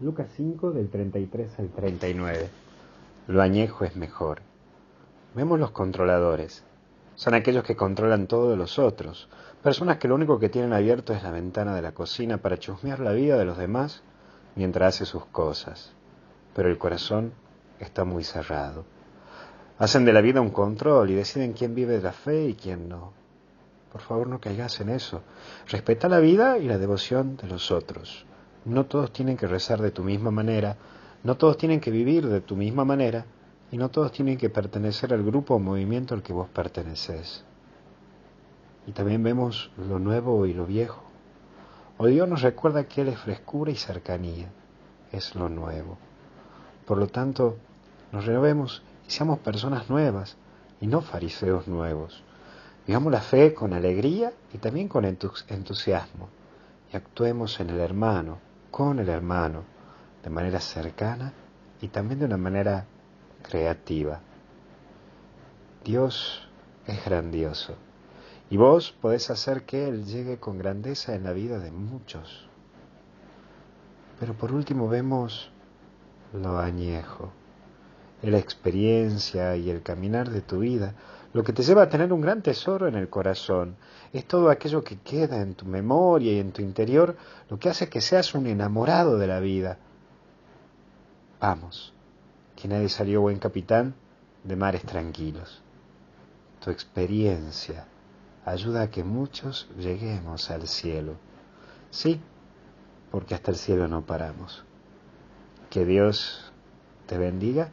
Lucas 5 del 33 al 39. Lo añejo es mejor. Vemos los controladores. Son aquellos que controlan todo de los otros. Personas que lo único que tienen abierto es la ventana de la cocina para chusmear la vida de los demás mientras hace sus cosas. Pero el corazón está muy cerrado. Hacen de la vida un control y deciden quién vive de la fe y quién no. Por favor, no caigas en eso. Respeta la vida y la devoción de los otros. No todos tienen que rezar de tu misma manera, no todos tienen que vivir de tu misma manera y no todos tienen que pertenecer al grupo o movimiento al que vos perteneces. Y también vemos lo nuevo y lo viejo. Hoy Dios nos recuerda que Él es frescura y cercanía, es lo nuevo. Por lo tanto, nos renovemos y seamos personas nuevas y no fariseos nuevos. Vivamos la fe con alegría y también con entusiasmo y actuemos en el hermano, con el hermano, de manera cercana y también de una manera creativa. Dios es grandioso y vos podés hacer que Él llegue con grandeza en la vida de muchos. Pero por último vemos lo añejo, la experiencia y el caminar de tu vida, lo que te lleva a tener un gran tesoro en el corazón. Es todo aquello que queda en tu memoria y en tu interior, lo que hace que seas un enamorado de la vida Vamos, que nadie salió buen capitán de mares tranquilos. Tu experiencia ayuda a que muchos lleguemos al cielo. Sí, porque hasta el cielo no paramos. Que Dios te bendiga